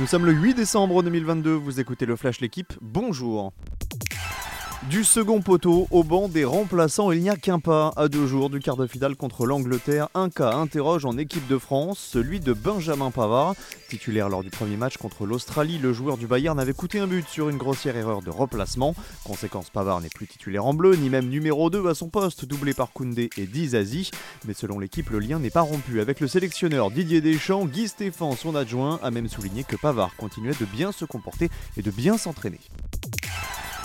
Nous sommes le 8 décembre 2022, vous écoutez le Flash L'équipe, bonjour du second poteau au banc des remplaçants, il n'y a qu'un pas à deux jours du quart de finale contre l'Angleterre. Un cas interroge en équipe de France, celui de Benjamin Pavard. Titulaire lors du premier match contre l'Australie, le joueur du Bayern avait coûté un but sur une grossière erreur de replacement. Conséquence, Pavard n'est plus titulaire en bleu, ni même numéro 2 à son poste, doublé par Koundé et Dizazi. Mais selon l'équipe, le lien n'est pas rompu avec le sélectionneur Didier Deschamps. Guy Stéphane, son adjoint, a même souligné que Pavard continuait de bien se comporter et de bien s'entraîner.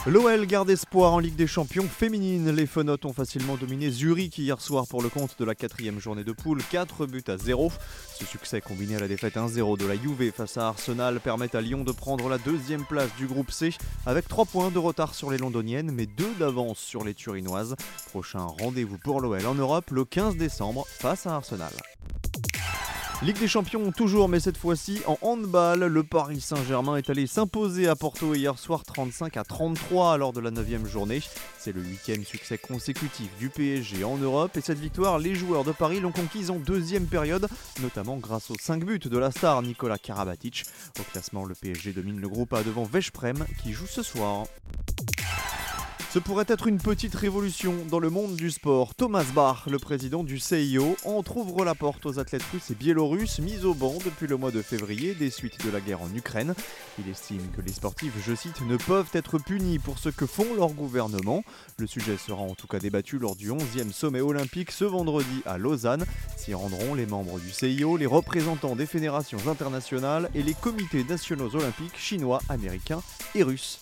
L'OL garde espoir en Ligue des Champions féminine. Les Fenotes ont facilement dominé Zurich hier soir pour le compte de la quatrième journée de poule, 4 buts à 0. Ce succès combiné à la défaite 1-0 de la Juve face à Arsenal permet à Lyon de prendre la deuxième place du groupe C avec 3 points de retard sur les londoniennes mais 2 d'avance sur les turinoises. Prochain rendez-vous pour l'OL en Europe le 15 décembre face à Arsenal. Ligue des Champions toujours, mais cette fois-ci en handball. Le Paris Saint-Germain est allé s'imposer à Porto hier soir 35 à 33 lors de la 9 journée. C'est le huitième succès consécutif du PSG en Europe et cette victoire, les joueurs de Paris l'ont conquise en deuxième période, notamment grâce aux 5 buts de la star Nicolas Karabatic. Au classement, le PSG domine le groupe A devant Veszprem qui joue ce soir. Ce pourrait être une petite révolution dans le monde du sport. Thomas Bach, le président du CIO, ouvre la porte aux athlètes russes et biélorusses mis au banc depuis le mois de février des suites de la guerre en Ukraine. Il estime que les sportifs, je cite, ne peuvent être punis pour ce que font leurs gouvernements. Le sujet sera en tout cas débattu lors du 11e sommet olympique ce vendredi à Lausanne. S'y rendront les membres du CIO, les représentants des fédérations internationales et les comités nationaux olympiques chinois, américains et russes.